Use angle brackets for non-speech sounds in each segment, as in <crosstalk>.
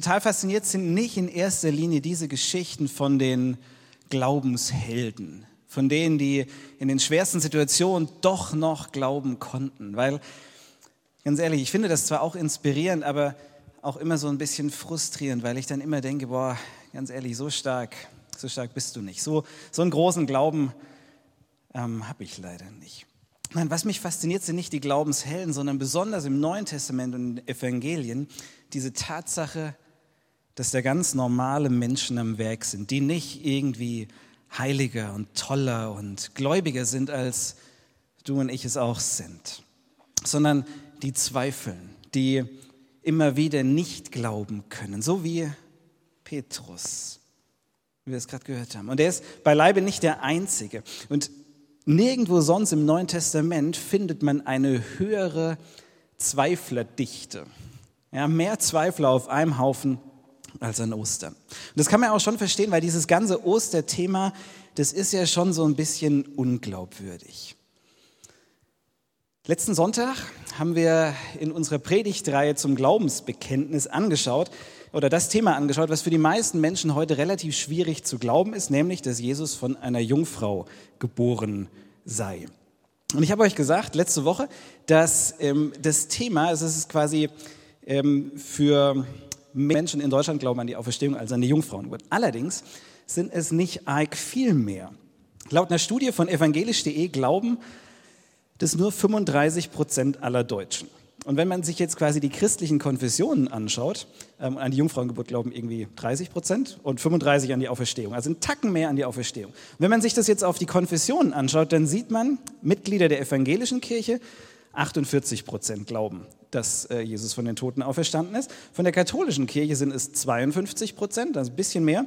total fasziniert sind nicht in erster Linie diese Geschichten von den Glaubenshelden, von denen, die in den schwersten Situationen doch noch glauben konnten. Weil, ganz ehrlich, ich finde das zwar auch inspirierend, aber auch immer so ein bisschen frustrierend, weil ich dann immer denke, boah, ganz ehrlich, so stark, so stark bist du nicht. So, so einen großen Glauben ähm, habe ich leider nicht. Nein, was mich fasziniert, sind nicht die Glaubenshelden, sondern besonders im Neuen Testament und in den Evangelien diese Tatsache, dass da ganz normale Menschen am Werk sind, die nicht irgendwie heiliger und toller und gläubiger sind, als du und ich es auch sind, sondern die zweifeln, die immer wieder nicht glauben können, so wie Petrus, wie wir es gerade gehört haben. Und er ist beileibe nicht der Einzige. Und nirgendwo sonst im Neuen Testament findet man eine höhere Zweiflerdichte. Ja, mehr Zweifler auf einem Haufen als an Ostern. Und das kann man auch schon verstehen, weil dieses ganze Osterthema, das ist ja schon so ein bisschen unglaubwürdig. Letzten Sonntag haben wir in unserer Predigtreihe zum Glaubensbekenntnis angeschaut oder das Thema angeschaut, was für die meisten Menschen heute relativ schwierig zu glauben ist, nämlich, dass Jesus von einer Jungfrau geboren sei. Und ich habe euch gesagt letzte Woche, dass ähm, das Thema, es ist quasi ähm, für Menschen in Deutschland glauben an die Auferstehung als an die Jungfrauengeburt. Allerdings sind es nicht arg viel mehr. Laut einer Studie von evangelisch.de glauben das nur 35 Prozent aller Deutschen. Und wenn man sich jetzt quasi die christlichen Konfessionen anschaut, ähm, an die Jungfrauengeburt glauben irgendwie 30 Prozent und 35 an die Auferstehung, also ein Tacken mehr an die Auferstehung. Und wenn man sich das jetzt auf die Konfessionen anschaut, dann sieht man, Mitglieder der evangelischen Kirche, 48 Prozent glauben, dass äh, Jesus von den Toten auferstanden ist. Von der katholischen Kirche sind es 52 Prozent, also ein bisschen mehr.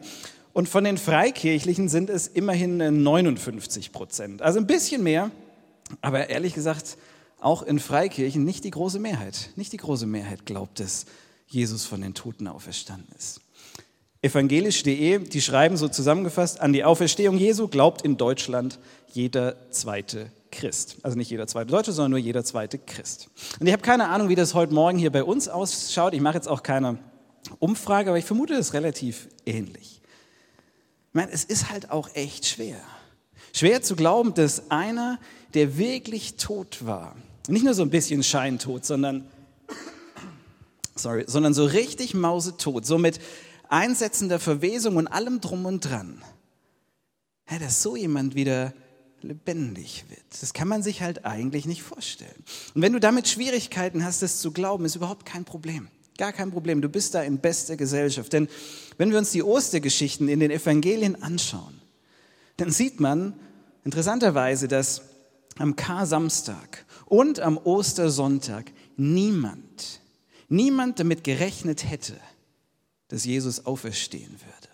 Und von den Freikirchlichen sind es immerhin 59 äh, Prozent, also ein bisschen mehr, aber ehrlich gesagt, auch in Freikirchen nicht die große Mehrheit. Nicht die große Mehrheit glaubt, dass Jesus von den Toten auferstanden ist. Evangelisch.de, die schreiben so zusammengefasst, an die Auferstehung Jesu glaubt in Deutschland jeder zweite Christ. Also nicht jeder zweite Deutsche, sondern nur jeder zweite Christ. Und ich habe keine Ahnung, wie das heute Morgen hier bei uns ausschaut. Ich mache jetzt auch keine Umfrage, aber ich vermute, es ist relativ ähnlich. Ich meine, es ist halt auch echt schwer. Schwer zu glauben, dass einer, der wirklich tot war, nicht nur so ein bisschen scheintot, sondern, sorry, sondern so richtig mausetot, so mit einsetzender Verwesung und allem drum und dran, dass so jemand wieder lebendig wird. Das kann man sich halt eigentlich nicht vorstellen. Und wenn du damit Schwierigkeiten hast, das zu glauben, ist überhaupt kein Problem. Gar kein Problem. Du bist da in bester Gesellschaft. Denn wenn wir uns die Ostergeschichten in den Evangelien anschauen, dann sieht man interessanterweise, dass am Kar-Samstag und am Ostersonntag niemand, niemand damit gerechnet hätte, dass Jesus auferstehen würde.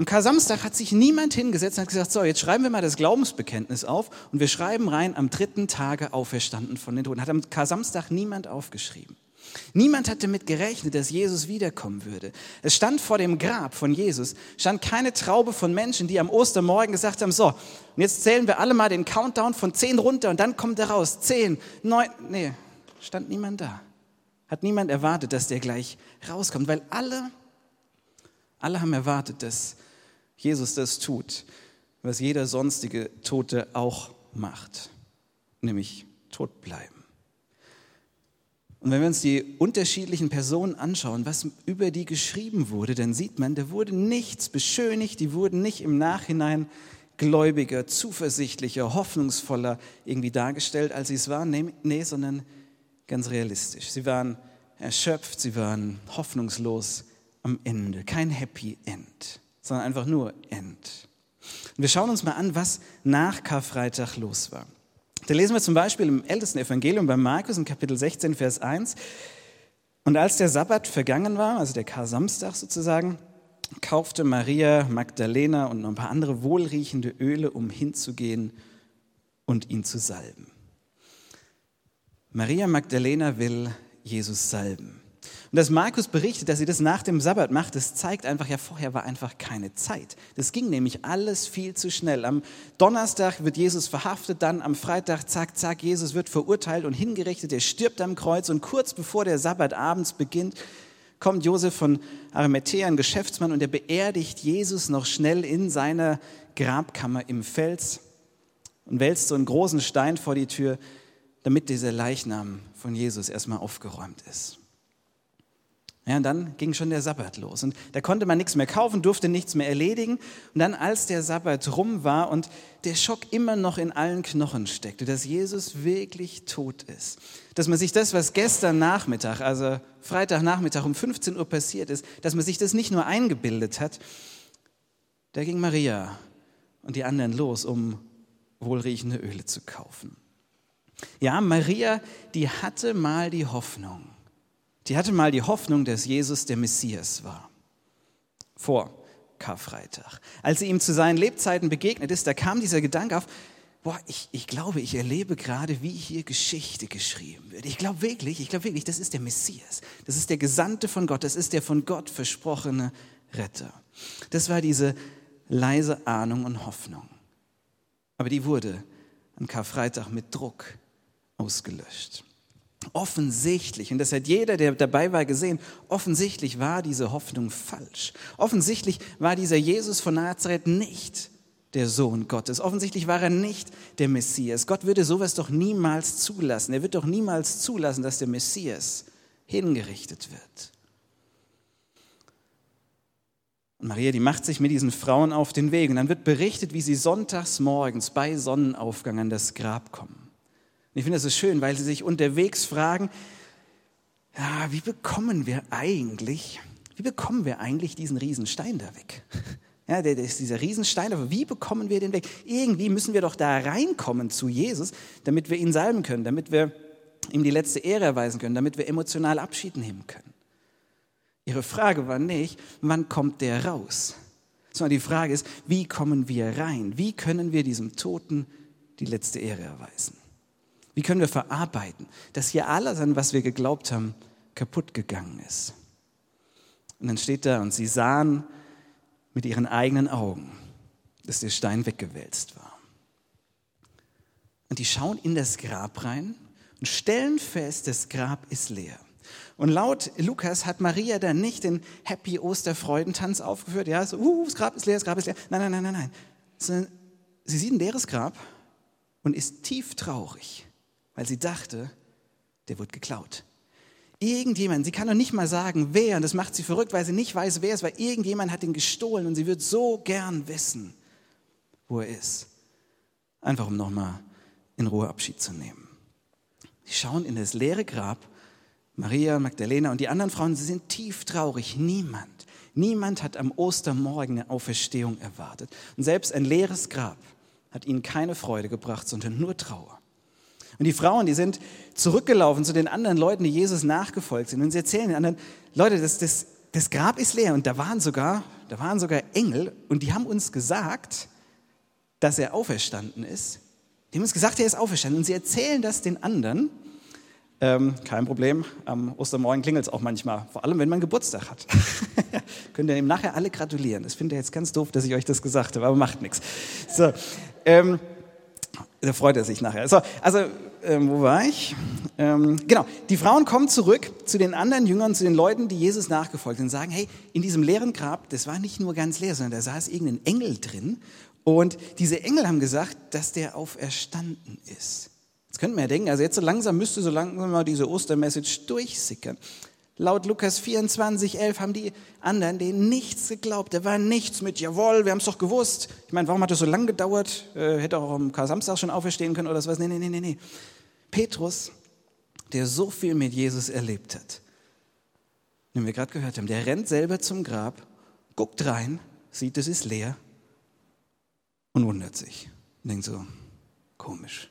Am Kar-Samstag hat sich niemand hingesetzt und hat gesagt, so, jetzt schreiben wir mal das Glaubensbekenntnis auf und wir schreiben rein, am dritten Tage auferstanden von den Toten. Hat am Kar-Samstag niemand aufgeschrieben. Niemand hat damit gerechnet, dass Jesus wiederkommen würde. Es stand vor dem Grab von Jesus, stand keine Traube von Menschen, die am Ostermorgen gesagt haben, so, und jetzt zählen wir alle mal den Countdown von zehn runter und dann kommt er raus. Zehn, neun, nee, stand niemand da. Hat niemand erwartet, dass der gleich rauskommt, weil alle, alle haben erwartet, dass Jesus das tut, was jeder sonstige Tote auch macht, nämlich tot bleiben. Und wenn wir uns die unterschiedlichen Personen anschauen, was über die geschrieben wurde, dann sieht man, da wurde nichts beschönigt, die wurden nicht im Nachhinein gläubiger, zuversichtlicher, hoffnungsvoller irgendwie dargestellt, als sie es waren. Nee, nee, sondern ganz realistisch. Sie waren erschöpft, sie waren hoffnungslos am Ende. Kein Happy End sondern einfach nur End. Und wir schauen uns mal an, was nach Karfreitag los war. Da lesen wir zum Beispiel im ältesten Evangelium bei Markus in Kapitel 16, Vers 1. Und als der Sabbat vergangen war, also der Kar-Samstag sozusagen, kaufte Maria Magdalena und noch ein paar andere wohlriechende Öle, um hinzugehen und ihn zu salben. Maria Magdalena will Jesus salben. Und dass Markus berichtet, dass sie das nach dem Sabbat macht, das zeigt einfach, ja, vorher war einfach keine Zeit. Das ging nämlich alles viel zu schnell. Am Donnerstag wird Jesus verhaftet, dann am Freitag, zack, zack, Jesus wird verurteilt und hingerichtet, er stirbt am Kreuz und kurz bevor der Sabbat abends beginnt, kommt Josef von Arimathea, ein Geschäftsmann, und er beerdigt Jesus noch schnell in seiner Grabkammer im Fels und wälzt so einen großen Stein vor die Tür, damit dieser Leichnam von Jesus erstmal aufgeräumt ist. Ja, und dann ging schon der Sabbat los. Und da konnte man nichts mehr kaufen, durfte nichts mehr erledigen. Und dann, als der Sabbat rum war und der Schock immer noch in allen Knochen steckte, dass Jesus wirklich tot ist, dass man sich das, was gestern Nachmittag, also Freitagnachmittag um 15 Uhr passiert ist, dass man sich das nicht nur eingebildet hat, da ging Maria und die anderen los, um wohlriechende Öle zu kaufen. Ja, Maria, die hatte mal die Hoffnung. Die hatte mal die Hoffnung, dass Jesus der Messias war. Vor Karfreitag. Als sie ihm zu seinen Lebzeiten begegnet ist, da kam dieser Gedanke auf, boah, ich, ich glaube, ich erlebe gerade, wie hier Geschichte geschrieben wird. Ich glaube wirklich, ich glaube wirklich, das ist der Messias. Das ist der Gesandte von Gott. Das ist der von Gott versprochene Retter. Das war diese leise Ahnung und Hoffnung. Aber die wurde an Karfreitag mit Druck ausgelöscht. Offensichtlich, und das hat jeder, der dabei war, gesehen, offensichtlich war diese Hoffnung falsch. Offensichtlich war dieser Jesus von Nazareth nicht der Sohn Gottes. Offensichtlich war er nicht der Messias. Gott würde sowas doch niemals zulassen. Er wird doch niemals zulassen, dass der Messias hingerichtet wird. Und Maria, die macht sich mit diesen Frauen auf den Weg. Und dann wird berichtet, wie sie sonntags morgens bei Sonnenaufgang an das Grab kommen. Ich finde das so schön, weil sie sich unterwegs fragen, ja, wie bekommen wir eigentlich, wie bekommen wir eigentlich diesen Riesenstein da weg? <laughs> Ja, der, der ist dieser Riesenstein, aber wie bekommen wir den weg? Irgendwie müssen wir doch da reinkommen zu Jesus, damit wir ihn salben können, damit wir ihm die letzte Ehre erweisen können, damit wir emotional Abschied nehmen können. Ihre Frage war nicht, wann kommt der raus? Sondern die Frage ist, wie kommen wir rein? Wie können wir diesem Toten die letzte Ehre erweisen? Wie können wir verarbeiten, dass hier alles, an was wir geglaubt haben, kaputt gegangen ist? Und dann steht da, und sie sahen mit ihren eigenen Augen, dass der Stein weggewälzt war. Und die schauen in das Grab rein und stellen fest, das Grab ist leer. Und laut Lukas hat Maria dann nicht den Happy Osterfreudentanz aufgeführt, ja, so, uh, das Grab ist leer, das Grab ist leer. Nein, nein, nein, nein, nein. Sondern sie sieht ein leeres Grab und ist tief traurig weil sie dachte, der wird geklaut. Irgendjemand, sie kann noch nicht mal sagen, wer, und das macht sie verrückt, weil sie nicht weiß, wer es war. Irgendjemand hat ihn gestohlen und sie wird so gern wissen, wo er ist. Einfach um nochmal in Ruhe Abschied zu nehmen. Sie schauen in das leere Grab. Maria, Magdalena und die anderen Frauen, sie sind tief traurig. Niemand, niemand hat am Ostermorgen eine Auferstehung erwartet. Und selbst ein leeres Grab hat ihnen keine Freude gebracht, sondern nur Trauer. Und die Frauen, die sind zurückgelaufen zu den anderen Leuten, die Jesus nachgefolgt sind. Und sie erzählen den anderen, Leute, das, das, das Grab ist leer. Und da waren, sogar, da waren sogar Engel und die haben uns gesagt, dass er auferstanden ist. Die haben uns gesagt, er ist auferstanden. Und sie erzählen das den anderen. Ähm, kein Problem, am Ostermorgen klingelt es auch manchmal, vor allem wenn man Geburtstag hat. <laughs> Könnt ihr ihm nachher alle gratulieren. Das finde ich jetzt ganz doof, dass ich euch das gesagt habe, aber macht nichts. So, ähm, da freut er sich nachher. So, also ähm, wo war ich? Ähm, genau, die Frauen kommen zurück zu den anderen Jüngern, zu den Leuten, die Jesus nachgefolgt sind und sagen, hey, in diesem leeren Grab, das war nicht nur ganz leer, sondern da saß irgendein Engel drin und diese Engel haben gesagt, dass der auferstanden ist. Jetzt könnte man ja denken, also jetzt so langsam müsste so langsam mal diese Ostermessage durchsickern. Laut Lukas 24, 11 haben die anderen denen nichts geglaubt. Da war nichts mit, jawohl, wir haben es doch gewusst. Ich meine, warum hat das so lange gedauert? Äh, hätte auch am Samstag schon auferstehen können oder sowas. Nee, nee, nee, nee, nee. Petrus, der so viel mit Jesus erlebt hat, den wir gerade gehört haben, der rennt selber zum Grab, guckt rein, sieht, es ist leer und wundert sich. Und denkt so, komisch.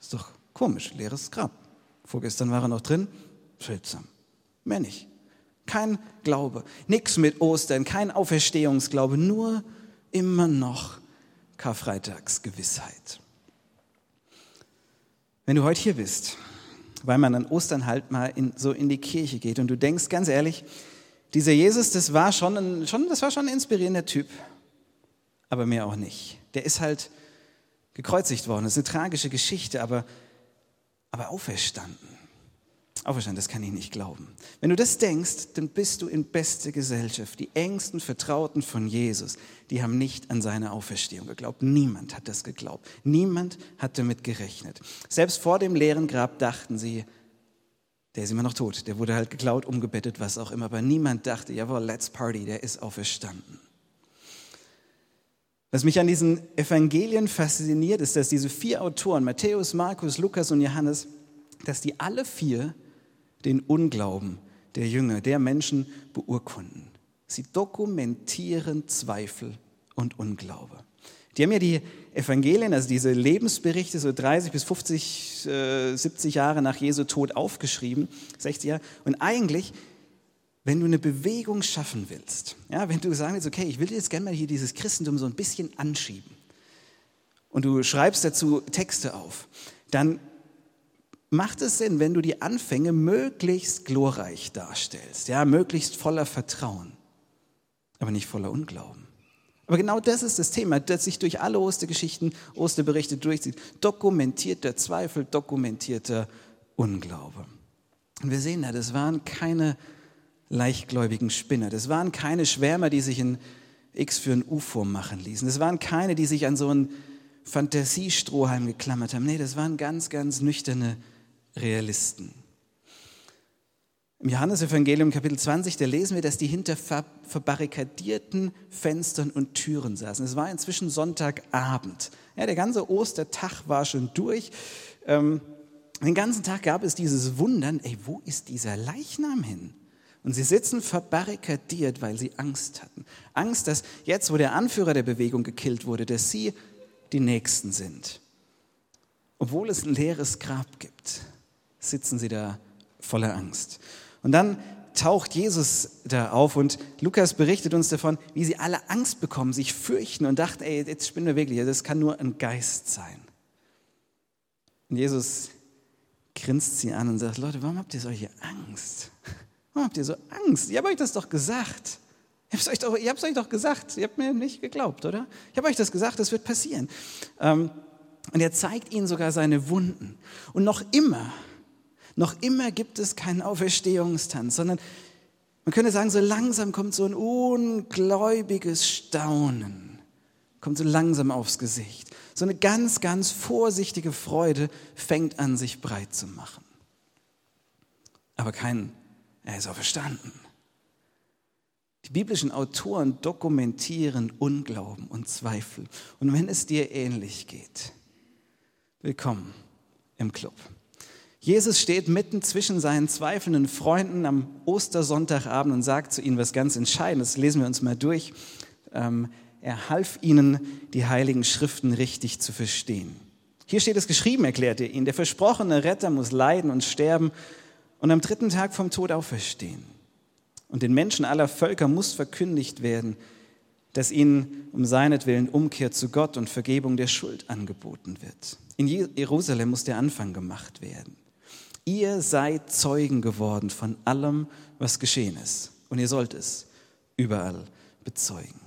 Ist doch komisch, leeres Grab. Vorgestern war er noch drin, seltsam. Mehr nicht. Kein Glaube. Nichts mit Ostern, kein Auferstehungsglaube, nur immer noch Karfreitagsgewissheit. Wenn du heute hier bist, weil man an Ostern halt mal in, so in die Kirche geht und du denkst ganz ehrlich, dieser Jesus, das war schon ein, schon, das war schon ein inspirierender Typ, aber mehr auch nicht. Der ist halt gekreuzigt worden. Das ist eine tragische Geschichte, aber, aber auferstanden. Auferstanden, das kann ich nicht glauben. Wenn du das denkst, dann bist du in beste Gesellschaft. Die engsten Vertrauten von Jesus, die haben nicht an seine Auferstehung geglaubt. Niemand hat das geglaubt. Niemand hat damit gerechnet. Selbst vor dem leeren Grab dachten sie, der ist immer noch tot. Der wurde halt geklaut, umgebettet, was auch immer. Aber niemand dachte, jawohl, let's party, der ist auferstanden. Was mich an diesen Evangelien fasziniert, ist, dass diese vier Autoren, Matthäus, Markus, Lukas und Johannes, dass die alle vier den Unglauben der Jünger, der Menschen beurkunden. Sie dokumentieren Zweifel und Unglaube. Die haben ja die Evangelien, also diese Lebensberichte, so 30 bis 50, äh, 70 Jahre nach Jesu Tod aufgeschrieben, 60 Jahre. Und eigentlich wenn du eine Bewegung schaffen willst, ja, wenn du sagen willst, okay, ich will jetzt gerne mal hier dieses Christentum so ein bisschen anschieben und du schreibst dazu Texte auf, dann macht es Sinn, wenn du die Anfänge möglichst glorreich darstellst, ja, möglichst voller Vertrauen, aber nicht voller Unglauben. Aber genau das ist das Thema, das sich durch alle Ostergeschichten, Osterberichte durchzieht. Dokumentierter Zweifel, dokumentierter Unglaube. Und wir sehen da, das waren keine leichtgläubigen Spinner. Das waren keine Schwärmer, die sich ein X für ein UFO machen ließen. Das waren keine, die sich an so einen Fantasiestrohhalm geklammert haben. Nee, das waren ganz, ganz nüchterne Realisten. Im Johannesevangelium Kapitel 20, da lesen wir, dass die hinter verbarrikadierten Fenstern und Türen saßen. Es war inzwischen Sonntagabend. Ja, der ganze Ostertag war schon durch. Ähm, den ganzen Tag gab es dieses Wundern, ey, wo ist dieser Leichnam hin? Und sie sitzen verbarrikadiert, weil sie Angst hatten. Angst, dass jetzt, wo der Anführer der Bewegung gekillt wurde, dass sie die Nächsten sind. Obwohl es ein leeres Grab gibt, sitzen sie da voller Angst. Und dann taucht Jesus da auf und Lukas berichtet uns davon, wie sie alle Angst bekommen, sich fürchten und dachten, ey, jetzt spinnen wir wirklich, das kann nur ein Geist sein. Und Jesus grinst sie an und sagt, Leute, warum habt ihr solche Angst? Warum habt ihr so Angst? Ich habe euch das doch gesagt. Ich habe es euch, euch doch gesagt. Ihr habt mir nicht geglaubt, oder? Ich habe euch das gesagt, das wird passieren. Ähm, und er zeigt ihnen sogar seine Wunden. Und noch immer, noch immer gibt es keinen Auferstehungstanz, sondern man könnte sagen, so langsam kommt so ein ungläubiges Staunen, kommt so langsam aufs Gesicht. So eine ganz, ganz vorsichtige Freude fängt an, sich breit zu machen. Aber kein er ist auferstanden. Die biblischen Autoren dokumentieren Unglauben und Zweifel. Und wenn es dir ähnlich geht, willkommen im Club. Jesus steht mitten zwischen seinen zweifelnden Freunden am Ostersonntagabend und sagt zu ihnen was ganz Entscheidendes. Lesen wir uns mal durch. Ähm, er half ihnen, die heiligen Schriften richtig zu verstehen. Hier steht es geschrieben, erklärt er ihnen. Der versprochene Retter muss leiden und sterben und am dritten Tag vom Tod auferstehen. Und den Menschen aller Völker muss verkündigt werden, dass ihnen um seinetwillen Umkehr zu Gott und Vergebung der Schuld angeboten wird. In Jerusalem muss der Anfang gemacht werden. Ihr seid Zeugen geworden von allem, was geschehen ist. Und ihr sollt es überall bezeugen.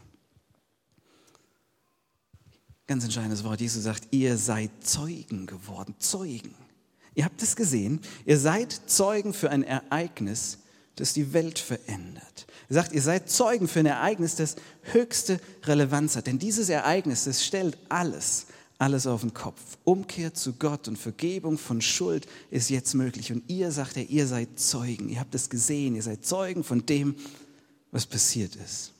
Ganz entscheidendes Wort. Jesus sagt, ihr seid Zeugen geworden. Zeugen. Ihr habt es gesehen, ihr seid Zeugen für ein Ereignis, das die Welt verändert. Er sagt, ihr seid Zeugen für ein Ereignis, das höchste Relevanz hat. Denn dieses Ereignis, das stellt alles, alles auf den Kopf. Umkehr zu Gott und Vergebung von Schuld ist jetzt möglich. Und ihr, sagt er, ihr seid Zeugen. Ihr habt es gesehen. Ihr seid Zeugen von dem, was passiert ist.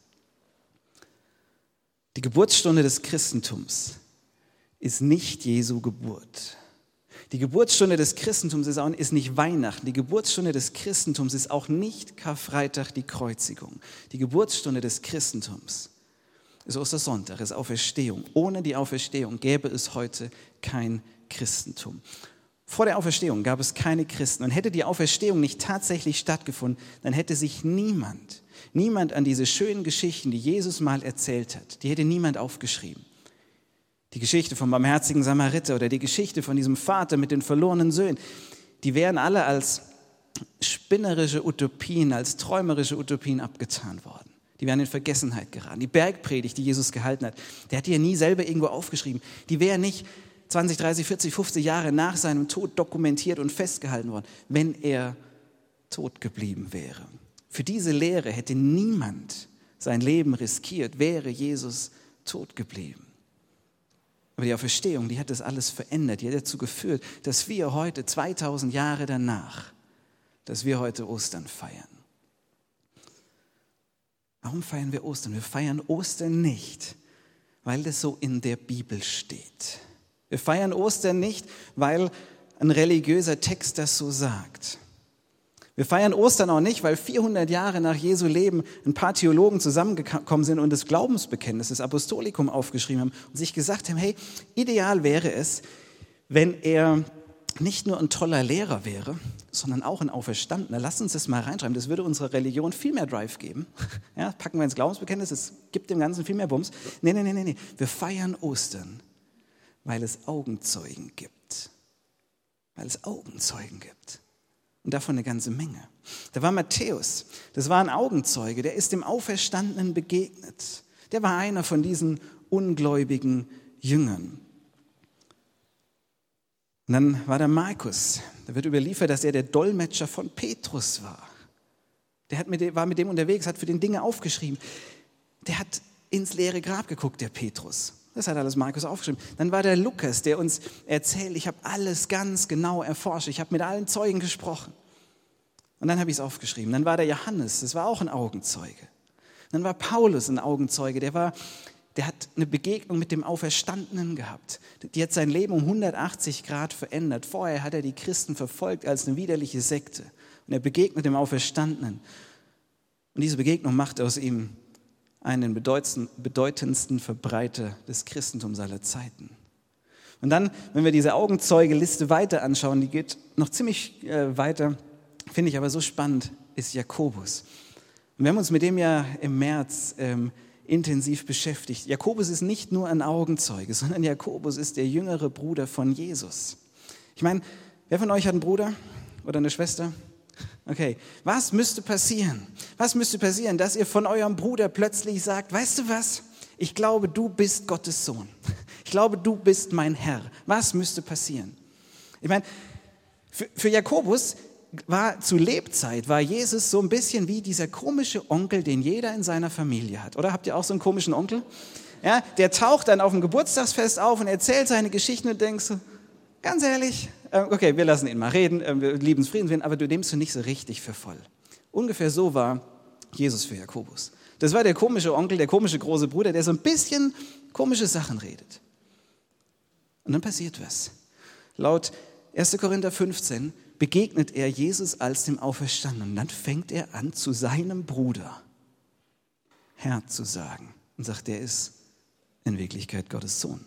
Die Geburtsstunde des Christentums ist nicht Jesu Geburt. Die Geburtsstunde des Christentums ist, auch, ist nicht Weihnachten. Die Geburtsstunde des Christentums ist auch nicht Karfreitag, die Kreuzigung. Die Geburtsstunde des Christentums ist Ostersonntag, ist Auferstehung. Ohne die Auferstehung gäbe es heute kein Christentum. Vor der Auferstehung gab es keine Christen. Und hätte die Auferstehung nicht tatsächlich stattgefunden, dann hätte sich niemand, niemand an diese schönen Geschichten, die Jesus mal erzählt hat, die hätte niemand aufgeschrieben. Die Geschichte vom barmherzigen Samariter oder die Geschichte von diesem Vater mit den verlorenen Söhnen, die wären alle als spinnerische Utopien, als träumerische Utopien abgetan worden. Die wären in Vergessenheit geraten. Die Bergpredigt, die Jesus gehalten hat, der hat die ja nie selber irgendwo aufgeschrieben. Die wäre nicht 20, 30, 40, 50 Jahre nach seinem Tod dokumentiert und festgehalten worden, wenn er tot geblieben wäre. Für diese Lehre hätte niemand sein Leben riskiert, wäre Jesus tot geblieben. Aber die Auferstehung, die hat das alles verändert. Die hat dazu geführt, dass wir heute, 2000 Jahre danach, dass wir heute Ostern feiern. Warum feiern wir Ostern? Wir feiern Ostern nicht, weil das so in der Bibel steht. Wir feiern Ostern nicht, weil ein religiöser Text das so sagt. Wir feiern Ostern auch nicht, weil 400 Jahre nach Jesu Leben ein paar Theologen zusammengekommen sind und das Glaubensbekenntnis, das Apostolikum aufgeschrieben haben und sich gesagt haben, hey, ideal wäre es, wenn er nicht nur ein toller Lehrer wäre, sondern auch ein Auferstandener. Lass uns das mal reinschreiben. Das würde unserer Religion viel mehr Drive geben. <laughs> Ja, packen wir ins Glaubensbekenntnis, es gibt dem Ganzen viel mehr Bums. Nee, nee, nee, nee, nee. Wir feiern Ostern, weil es Augenzeugen gibt. Weil es Augenzeugen gibt. Und davon eine ganze Menge. Da war Matthäus, das war ein Augenzeuge, der ist dem Auferstandenen begegnet. Der war einer von diesen ungläubigen Jüngern. Und dann war der Markus, da wird überliefert, dass er der Dolmetscher von Petrus war. Der hat mit, war mit dem unterwegs, hat für den Dinge aufgeschrieben. Der hat ins leere Grab geguckt, der Petrus. Das hat alles Markus aufgeschrieben. Dann war der Lukas, der uns erzählt, ich habe alles ganz genau erforscht, ich habe mit allen Zeugen gesprochen. Und dann habe ich es aufgeschrieben. Dann war der Johannes, das war auch ein Augenzeuge. Dann war Paulus ein Augenzeuge, der war der hat eine Begegnung mit dem Auferstandenen gehabt. Die hat sein Leben um 180 Grad verändert. Vorher hat er die Christen verfolgt als eine widerliche Sekte. Und er begegnet dem Auferstandenen. Und diese Begegnung macht aus ihm einen bedeutendsten Verbreiter des Christentums aller Zeiten. Und dann, wenn wir diese Augenzeugeliste weiter anschauen, die geht noch ziemlich äh, weiter, finde ich aber so spannend, ist Jakobus. Und wir haben uns mit dem ja im März ähm, intensiv beschäftigt. Jakobus ist nicht nur ein Augenzeuge, sondern Jakobus ist der jüngere Bruder von Jesus. Ich meine, wer von euch hat einen Bruder oder eine Schwester? Okay, was müsste passieren? Was müsste passieren, dass ihr von eurem Bruder plötzlich sagt, weißt du was? Ich glaube, du bist Gottes Sohn. Ich glaube, du bist mein Herr. Was müsste passieren? Ich meine, für, für Jakobus war zu Lebzeit, war Jesus so ein bisschen wie dieser komische Onkel, den jeder in seiner Familie hat. Oder habt ihr auch so einen komischen Onkel? Ja, der taucht dann auf dem Geburtstagsfest auf und erzählt seine Geschichten und denkst, ganz ehrlich, äh, okay, wir lassen ihn mal reden, äh, wir lieben Friedenswillen, aber du nimmst ihn nicht so richtig für voll. Ungefähr so war Jesus für Jakobus. Das war der komische Onkel, der komische große Bruder, der so ein bisschen komische Sachen redet. Und dann passiert was. Laut 1. Korinther 15 begegnet er Jesus als dem Auferstandenen. Und dann fängt er an, zu seinem Bruder Herr zu sagen und sagt, der ist in Wirklichkeit Gottes Sohn.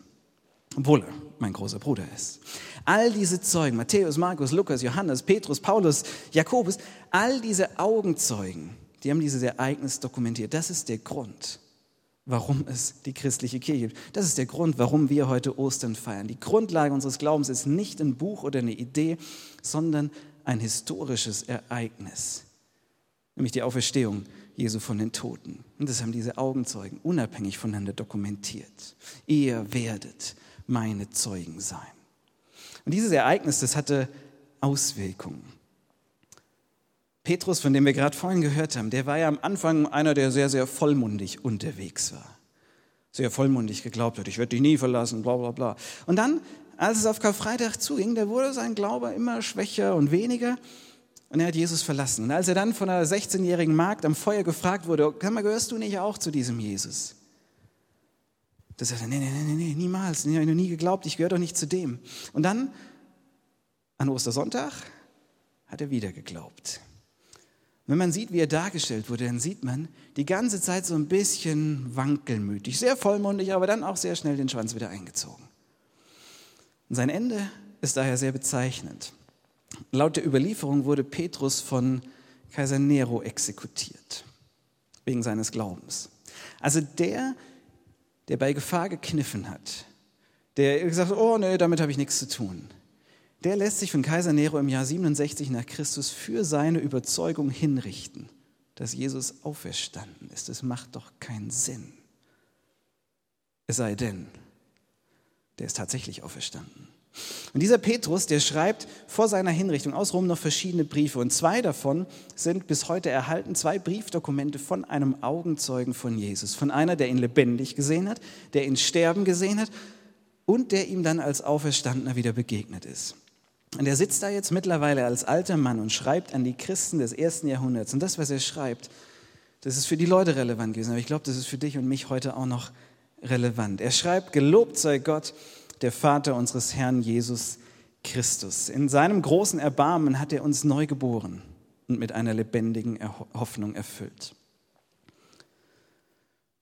Obwohl er mein großer Bruder ist. All diese Zeugen, Matthäus, Markus, Lukas, Johannes, Petrus, Paulus, Jakobus, all diese Augenzeugen, die haben dieses Ereignis dokumentiert. Das ist der Grund, warum es die christliche Kirche gibt. Das ist der Grund, warum wir heute Ostern feiern. Die Grundlage unseres Glaubens ist nicht ein Buch oder eine Idee, sondern ein historisches Ereignis, nämlich die Auferstehung Jesu von den Toten. Und das haben diese Augenzeugen unabhängig voneinander dokumentiert. Ihr werdet meine Zeugen sein. Und dieses Ereignis, das hatte Auswirkungen. Petrus, von dem wir gerade vorhin gehört haben, der war ja am Anfang einer, der sehr, sehr vollmundig unterwegs war. Sehr vollmundig geglaubt hat, ich werde dich nie verlassen, bla bla bla. Und dann, als es auf Karfreitag zuging, da wurde sein Glaube immer schwächer und weniger. Und er hat Jesus verlassen. Und als er dann von einer 16-jährigen Magd am Feuer gefragt wurde, gehörst du nicht auch zu diesem Jesus? Da sagte er, nee, nee, nee, nee, niemals, ich habe noch nie geglaubt, ich gehöre doch nicht zu dem. Und dann, an Ostersonntag, hat er wieder geglaubt. Wenn man sieht, wie er dargestellt wurde, dann sieht man die ganze Zeit so ein bisschen wankelmütig, sehr vollmundig, aber dann auch sehr schnell den Schwanz wieder eingezogen. Und sein Ende ist daher sehr bezeichnend. Laut der Überlieferung wurde Petrus von Kaiser Nero exekutiert, wegen seines Glaubens. Also der, der bei Gefahr gekniffen hat, der gesagt hat, oh nee, damit habe ich nichts zu tun, der lässt sich von Kaiser Nero im Jahr 67 nach Christus für seine Überzeugung hinrichten, dass Jesus auferstanden ist. Das macht doch keinen Sinn. Es sei denn, der ist tatsächlich auferstanden. Und dieser Petrus, der schreibt vor seiner Hinrichtung aus Rom noch verschiedene Briefe. Und zwei davon sind bis heute erhalten, zwei Briefdokumente von einem Augenzeugen von Jesus. Von einer, der ihn lebendig gesehen hat, der ihn sterben gesehen hat und der ihm dann als Auferstandener wieder begegnet ist. Und er sitzt da jetzt mittlerweile als alter Mann und schreibt an die Christen des ersten Jahrhunderts. Und das, was er schreibt, das ist für die Leute relevant gewesen. Aber ich glaube, das ist für dich und mich heute auch noch relevant. Er schreibt, gelobt sei Gott, der Vater unseres Herrn Jesus Christus. In seinem großen Erbarmen hat er uns neu geboren und mit einer lebendigen Hoffnung erfüllt.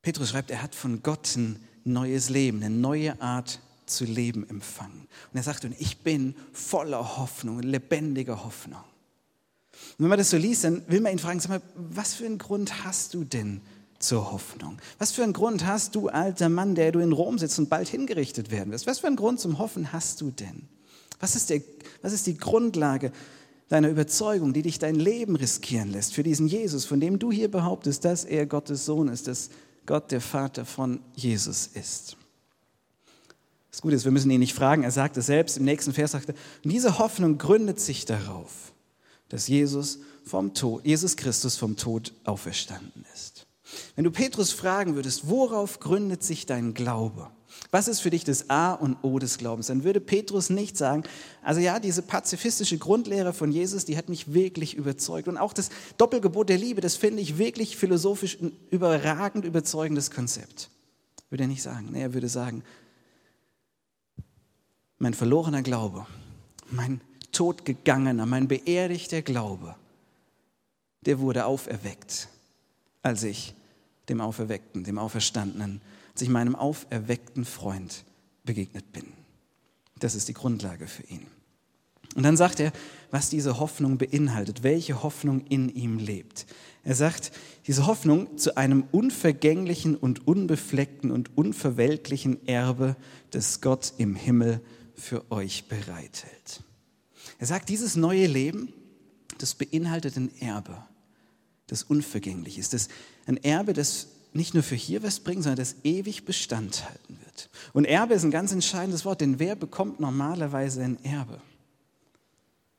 Petrus schreibt, er hat von Gott ein neues Leben, eine neue Art zu leben empfangen. Und er sagt, und ich bin voller Hoffnung, lebendiger Hoffnung. Und wenn man das so liest, dann will man ihn fragen, sag mal, was für einen Grund hast du denn zur Hoffnung? Was für einen Grund hast du, alter Mann, der du in Rom sitzt und bald hingerichtet werden wirst? Was für einen Grund zum Hoffen hast du denn? Was ist, der, was ist die Grundlage deiner Überzeugung, die dich dein Leben riskieren lässt für diesen Jesus, von dem du hier behauptest, dass er Gottes Sohn ist, dass Gott der Vater von Jesus ist? Das Gute ist, wir müssen ihn nicht fragen, er sagt es selbst, im nächsten Vers sagt er, und diese Hoffnung gründet sich darauf, dass Jesus, vom Tod, Jesus Christus vom Tod auferstanden ist. Wenn du Petrus fragen würdest, worauf gründet sich dein Glaube? Was ist für dich das A und O des Glaubens? Dann würde Petrus nicht sagen, also ja, diese pazifistische Grundlehre von Jesus, die hat mich wirklich überzeugt. Und auch das Doppelgebot der Liebe, das finde ich wirklich philosophisch ein überragend überzeugendes Konzept. Würde er nicht sagen. Nee, er würde sagen, mein verlorener Glaube, mein totgegangener, mein beerdigter Glaube, der wurde auferweckt, als ich dem Auferweckten, dem Auferstandenen, als ich meinem auferweckten Freund begegnet bin. Das ist die Grundlage für ihn. Und dann sagt er, was diese Hoffnung beinhaltet, welche Hoffnung in ihm lebt. Er sagt, diese Hoffnung zu einem unvergänglichen und unbefleckten und unverweltlichen Erbe, das Gott im Himmel für euch bereithält. Er sagt, dieses neue Leben, das beinhaltet ein Erbe, das unvergänglich ist, das, ein Erbe, das nicht nur für hier was bringt, sondern das ewig Bestand halten wird. Und Erbe ist ein ganz entscheidendes Wort, denn wer bekommt normalerweise ein Erbe?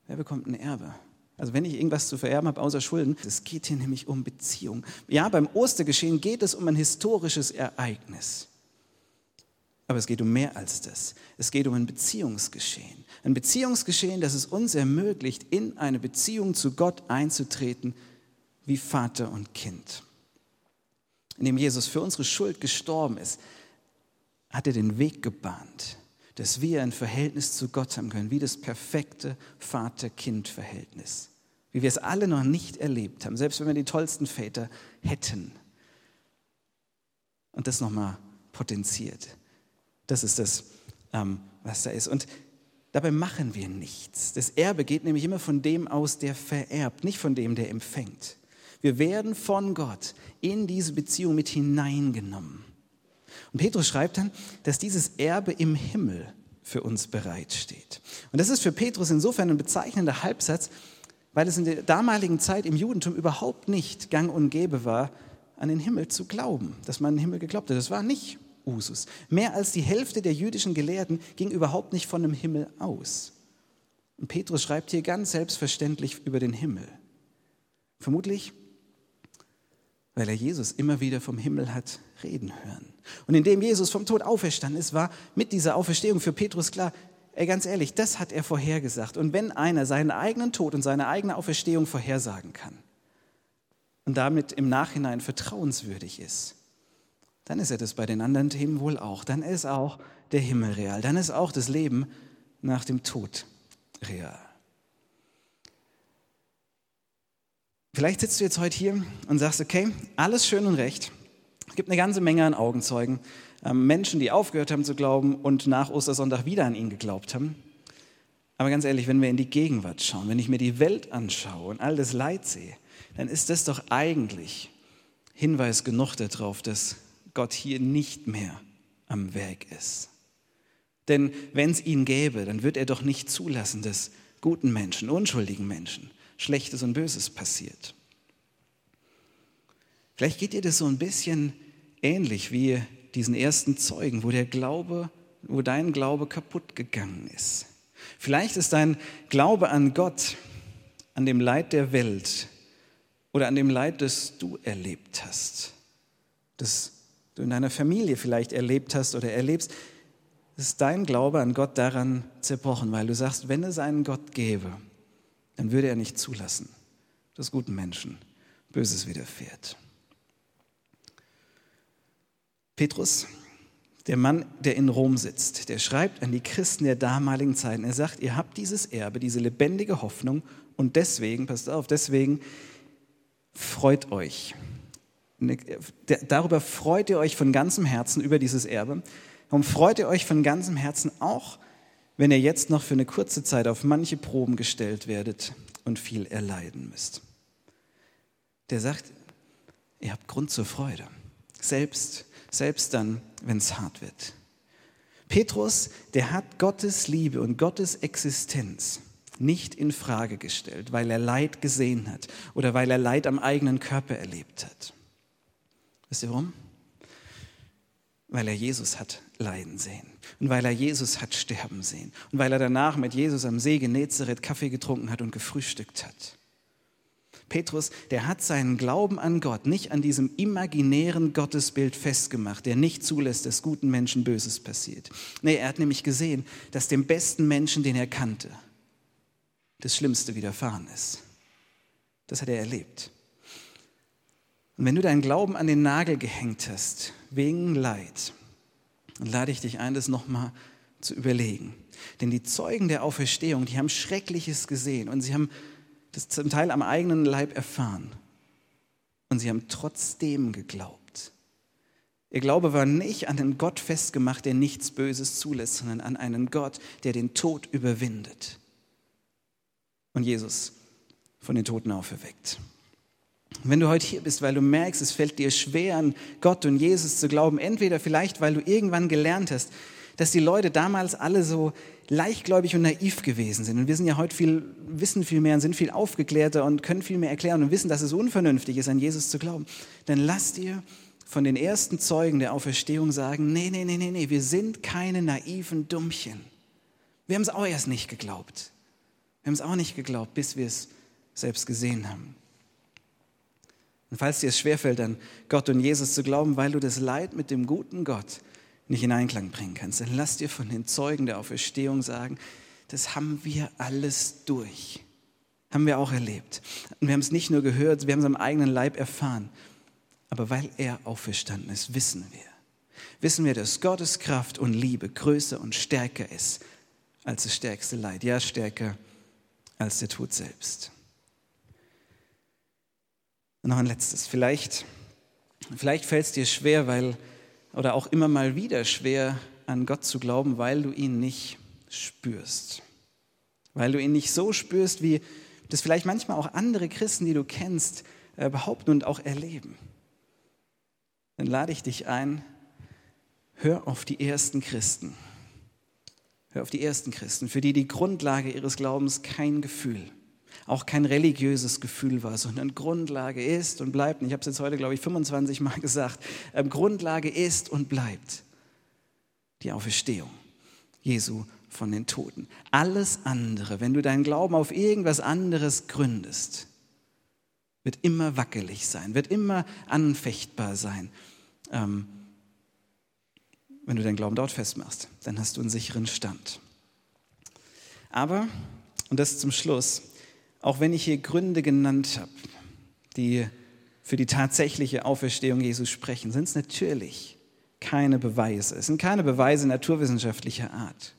Wer bekommt ein Erbe? Also wenn ich irgendwas zu vererben habe außer Schulden, es geht hier nämlich um Beziehung. Ja, beim Ostergeschehen geht es um ein historisches Ereignis. Aber es geht um mehr als das. Es geht um ein Beziehungsgeschehen. Ein Beziehungsgeschehen, das es uns ermöglicht, in eine Beziehung zu Gott einzutreten, wie Vater und Kind. Indem Jesus für unsere Schuld gestorben ist, hat er den Weg gebahnt, dass wir ein Verhältnis zu Gott haben können, wie das perfekte Vater-Kind-Verhältnis. Wie wir es alle noch nicht erlebt haben, selbst wenn wir die tollsten Väter hätten. Und das nochmal potenziert. Das ist das, ähm, was da ist. Und dabei machen wir nichts. Das Erbe geht nämlich immer von dem aus, der vererbt, nicht von dem, der empfängt. Wir werden von Gott in diese Beziehung mit hineingenommen. Und Petrus schreibt dann, dass dieses Erbe im Himmel für uns bereitsteht. Und das ist für Petrus insofern ein bezeichnender Halbsatz, weil es in der damaligen Zeit im Judentum überhaupt nicht gang und gäbe war, an den Himmel zu glauben, dass man an den Himmel geglaubt hat. Das war nicht Usus. Mehr als die Hälfte der jüdischen Gelehrten ging überhaupt nicht von dem Himmel aus. Und Petrus schreibt hier ganz selbstverständlich über den Himmel. Vermutlich weil er Jesus immer wieder vom Himmel hat reden hören. Und indem Jesus vom Tod auferstanden ist, war mit dieser Auferstehung für Petrus klar, ey, ganz ehrlich, das hat er vorhergesagt. Und wenn einer seinen eigenen Tod und seine eigene Auferstehung vorhersagen kann und damit im Nachhinein vertrauenswürdig ist, dann ist er das bei den anderen Themen wohl auch. Dann ist auch der Himmel real. Dann ist auch das Leben nach dem Tod real. Vielleicht sitzt du jetzt heute hier und sagst, okay, alles schön und recht. Es gibt eine ganze Menge an Augenzeugen, ähm, Menschen, die aufgehört haben zu glauben und nach Ostersonntag wieder an ihn geglaubt haben. Aber ganz ehrlich, wenn wir in die Gegenwart schauen, wenn ich mir die Welt anschaue und all das Leid sehe, dann ist das doch eigentlich Hinweis genug darauf, dass Gott hier nicht mehr am Werk ist. Denn wenn es ihn gäbe, dann wird er doch nicht zulassen, dass guten Menschen, unschuldigen Menschen Schlechtes und Böses passiert. Vielleicht geht dir das so ein bisschen ähnlich wie diesen ersten Zeugen, wo der Glaube wo dein Glaube kaputt gegangen ist. Vielleicht ist dein Glaube an Gott, an dem Leid der Welt oder an dem Leid, das du erlebt hast, das du in deiner Familie vielleicht erlebt hast oder erlebst, ist dein Glaube an Gott daran zerbrochen, weil du sagst, wenn es einen Gott gäbe, dann würde er nicht zulassen, dass guten Menschen Böses widerfährt. Petrus, der Mann, der in Rom sitzt, der schreibt an die Christen der damaligen Zeiten. Er sagt, ihr habt dieses Erbe, diese lebendige Hoffnung und deswegen, passt auf, deswegen freut euch. Darüber freut ihr euch von ganzem Herzen über dieses Erbe. Warum freut ihr euch von ganzem Herzen auch, wenn ihr jetzt noch für eine kurze Zeit auf manche Proben gestellt werdet und viel erleiden müsst? Der sagt, ihr habt Grund zur Freude. Selbst selbst dann, wenn es hart wird. Petrus, der hat Gottes Liebe und Gottes Existenz nicht in Frage gestellt, weil er Leid gesehen hat oder weil er Leid am eigenen Körper erlebt hat. Wisst ihr warum? Weil er Jesus hat leiden sehen und weil er Jesus hat sterben sehen und weil er danach mit Jesus am See Genezareth Kaffee getrunken hat und gefrühstückt hat. Petrus, der hat seinen Glauben an Gott nicht an diesem imaginären Gottesbild festgemacht, der nicht zulässt, dass guten Menschen Böses passiert. Nee, er hat nämlich gesehen, dass dem besten Menschen, den er kannte, das Schlimmste widerfahren ist. Das hat er erlebt. Und wenn du deinen Glauben an den Nagel gehängt hast, wegen Leid, dann lade ich dich ein, das nochmal zu überlegen. Denn die Zeugen der Auferstehung, die haben Schreckliches gesehen und sie haben das zum Teil am eigenen Leib erfahren. Und sie haben trotzdem geglaubt. Ihr Glaube war nicht an einen Gott festgemacht, der nichts Böses zulässt, sondern an einen Gott, der den Tod überwindet. Und Jesus von den Toten auferweckt. Wenn du heute hier bist, weil du merkst, es fällt dir schwer, an Gott und Jesus zu glauben, entweder vielleicht, weil du irgendwann gelernt hast, dass die Leute damals alle so leichtgläubig und naiv gewesen sind. Und wir sind ja heute viel, wissen viel mehr und sind viel aufgeklärter und können viel mehr erklären und wissen, dass es unvernünftig ist, an Jesus zu glauben. Dann lass dir von den ersten Zeugen der Auferstehung sagen, nee, nee, nee, nee, nee, wir sind keine naiven Dummchen. Wir haben es auch erst nicht geglaubt. Wir haben es auch nicht geglaubt, bis wir es selbst gesehen haben. Und falls dir es schwerfällt, an Gott und Jesus zu glauben, weil du das Leid mit dem guten Gott nicht in Einklang bringen kannst, dann lass dir von den Zeugen der Auferstehung sagen, das haben wir alles durch. Haben wir auch erlebt. Und wir haben es nicht nur gehört, wir haben es am eigenen Leib erfahren. Aber weil er auferstanden ist, wissen wir. Wissen wir, dass Gottes Kraft und Liebe größer und stärker ist als das stärkste Leid. Ja, stärker als der Tod selbst. Und noch ein letztes. Vielleicht, vielleicht fällt es dir schwer, weil oder auch immer mal wieder schwer, an Gott zu glauben, weil du ihn nicht spürst. Weil du ihn nicht so spürst, wie das vielleicht manchmal auch andere Christen, die du kennst, äh, behaupten und auch erleben. Dann lade ich dich ein, hör auf die ersten Christen. Hör auf die ersten Christen, für die die Grundlage ihres Glaubens kein Gefühl auch kein religiöses Gefühl war, sondern Grundlage ist und bleibt, und ich habe es jetzt heute, glaube ich, 25 Mal <laughs> gesagt, ähm, Grundlage ist und bleibt die Auferstehung Jesu von den Toten. Alles andere, wenn du deinen Glauben auf irgendwas anderes gründest, wird immer wackelig sein, wird immer anfechtbar sein. Ähm, wenn du deinen Glauben dort festmachst, dann hast du einen sicheren Stand. Aber, und das zum Schluss, auch wenn ich hier Gründe genannt habe, die für die tatsächliche Auferstehung Jesus sprechen, sind es natürlich keine Beweise. Es sind keine Beweise naturwissenschaftlicher Art.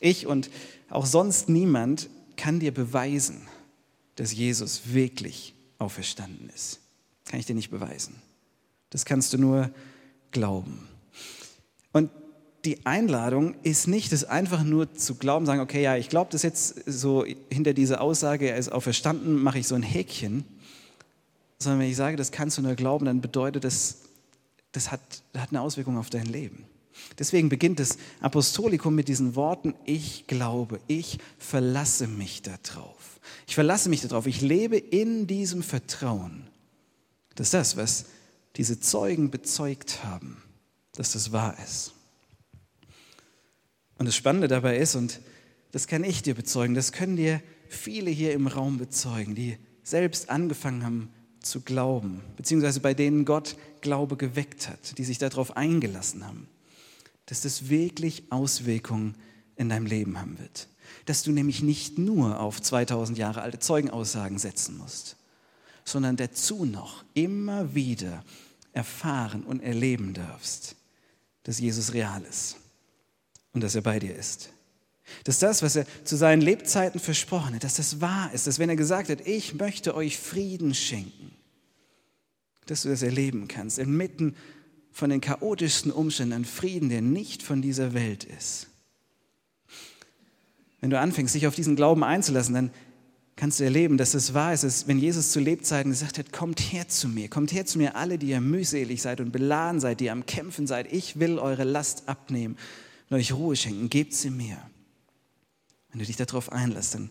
Ich und auch sonst niemand kann dir beweisen, dass Jesus wirklich auferstanden ist. Kann ich dir nicht beweisen. Das kannst du nur glauben. Und die Einladung ist nicht, es einfach nur zu glauben, sagen, okay, ja, ich glaube das jetzt so hinter dieser Aussage, er ist auferstanden, mache ich so ein Häkchen. Sondern wenn ich sage, das kannst du nur glauben, dann bedeutet das, das hat, das hat eine Auswirkung auf dein Leben. Deswegen beginnt das Apostolikum mit diesen Worten, ich glaube, ich verlasse mich darauf. Ich verlasse mich darauf, ich lebe in diesem Vertrauen, dass das, was diese Zeugen bezeugt haben, dass das wahr ist. Und das Spannende dabei ist, und das kann ich dir bezeugen, das können dir viele hier im Raum bezeugen, die selbst angefangen haben zu glauben, beziehungsweise bei denen Gott Glaube geweckt hat, die sich darauf eingelassen haben, dass das wirklich Auswirkungen in deinem Leben haben wird. Dass du nämlich nicht nur auf 2000 Jahre alte Zeugenaussagen setzen musst, sondern dazu noch immer wieder erfahren und erleben darfst, dass Jesus real ist und dass er bei dir ist. Dass das, was er zu seinen Lebzeiten versprochen hat, dass das wahr ist, dass wenn er gesagt hat, ich möchte euch Frieden schenken, dass du das erleben kannst, inmitten von den chaotischsten Umständen, einen Frieden, der nicht von dieser Welt ist. Wenn du anfängst, dich auf diesen Glauben einzulassen, dann kannst du erleben, dass es wahr ist, dass wenn Jesus zu Lebzeiten gesagt hat, kommt her zu mir, kommt her zu mir alle, die ihr mühselig seid und beladen seid, die ihr am Kämpfen seid, ich will eure Last abnehmen und euch Ruhe schenken, gebt sie mir. Wenn du dich darauf einlässt, dann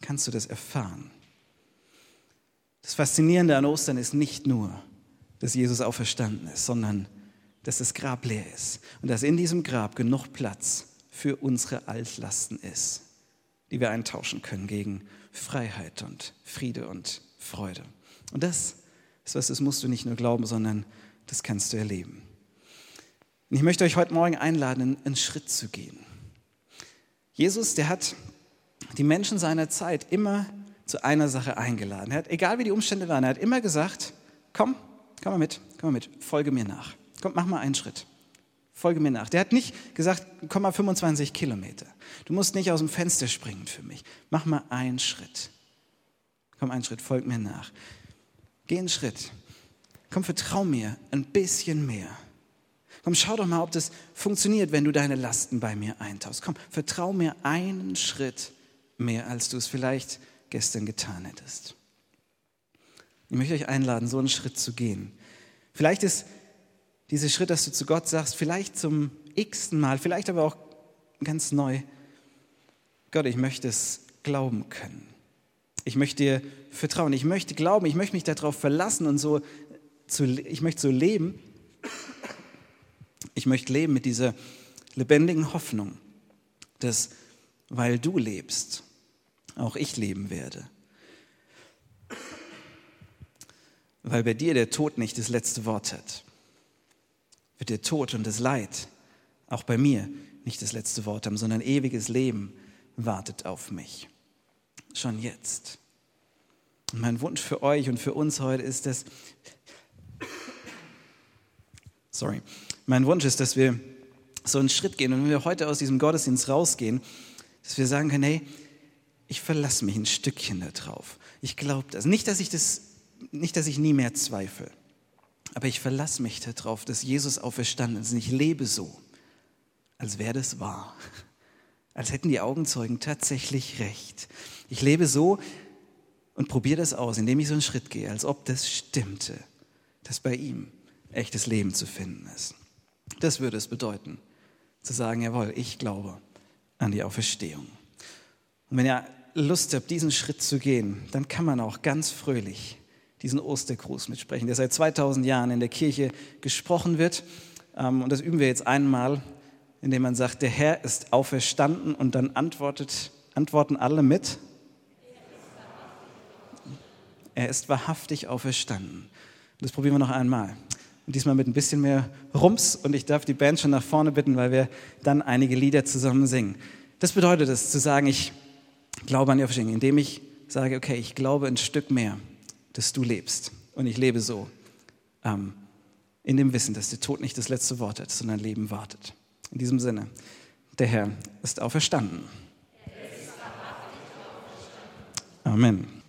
kannst du das erfahren. Das Faszinierende an Ostern ist nicht nur, dass Jesus auferstanden ist, sondern dass das Grab leer ist und dass in diesem Grab genug Platz für unsere Altlasten ist, die wir eintauschen können gegen Freiheit und Friede und Freude. Und das ist was, das musst du nicht nur glauben, sondern das kannst du erleben. Und ich möchte euch heute Morgen einladen, einen Schritt zu gehen. Jesus, der hat die Menschen seiner Zeit immer zu einer Sache eingeladen. Er hat, egal wie die Umstände waren, er hat immer gesagt, komm, komm mal mit, komm mal mit, folge mir nach. Komm, mach mal einen Schritt. Folge mir nach. Der hat nicht gesagt, komm mal 25 Kilometer. Du musst nicht aus dem Fenster springen für mich. Mach mal einen Schritt. Komm einen Schritt, folg mir nach. Geh einen Schritt. Komm, vertrau mir ein bisschen mehr. Komm, schau doch mal, ob das funktioniert, wenn du deine Lasten bei mir eintauchst. Komm, vertrau mir einen Schritt mehr, als du es vielleicht gestern getan hättest. Ich möchte euch einladen, so einen Schritt zu gehen. Vielleicht ist dieser Schritt, dass du zu Gott sagst, vielleicht zum x-ten Mal, vielleicht aber auch ganz neu, Gott, ich möchte es glauben können. Ich möchte dir vertrauen. Ich möchte glauben. Ich möchte mich darauf verlassen und so zu, ich möchte so leben. Ich möchte leben mit dieser lebendigen Hoffnung, dass weil du lebst, auch ich leben werde. Weil bei dir der Tod nicht das letzte Wort hat wird der Tod und das Leid auch bei mir nicht das letzte Wort haben, sondern ewiges Leben wartet auf mich. Schon jetzt. Und mein Wunsch für euch und für uns heute ist, dass, sorry, mein Wunsch ist, dass wir so einen Schritt gehen und wenn wir heute aus diesem Gottesdienst rausgehen, dass wir sagen können, hey, ich verlasse mich ein Stückchen darauf. Ich glaube das. Nicht, dass ich das, nicht, dass ich nie mehr zweifle. Aber ich verlasse mich darauf, dass Jesus auferstanden ist. Und ich lebe so, als wäre das wahr. <laughs> Als hätten die Augenzeugen tatsächlich recht. Ich lebe so und probiere das aus, indem ich so einen Schritt gehe, als ob das stimmte, dass bei ihm echtes Leben zu finden ist. Das würde es bedeuten, zu sagen, jawohl, ich glaube an die Auferstehung. Und wenn ihr Lust habt, diesen Schritt zu gehen, dann kann man auch ganz fröhlich diesen Ostergruß mitsprechen, der seit 2000 Jahren in der Kirche gesprochen wird. Ähm, und das üben wir jetzt einmal, indem man sagt, der Herr ist auferstanden und dann antwortet, antworten alle mit. Er ist wahrhaftig auferstanden. Das probieren wir noch einmal. Und diesmal mit ein bisschen mehr Rums und ich darf die Band schon nach vorne bitten, weil wir dann einige Lieder zusammen singen. Das bedeutet es, zu sagen, ich glaube an die Auferstehung, indem ich sage, okay, ich glaube ein Stück mehr dass du lebst. Und ich lebe so, ähm, in dem Wissen, dass der Tod nicht das letzte Wort hat, sondern Leben wartet. In diesem Sinne, der Herr ist auferstanden. Amen.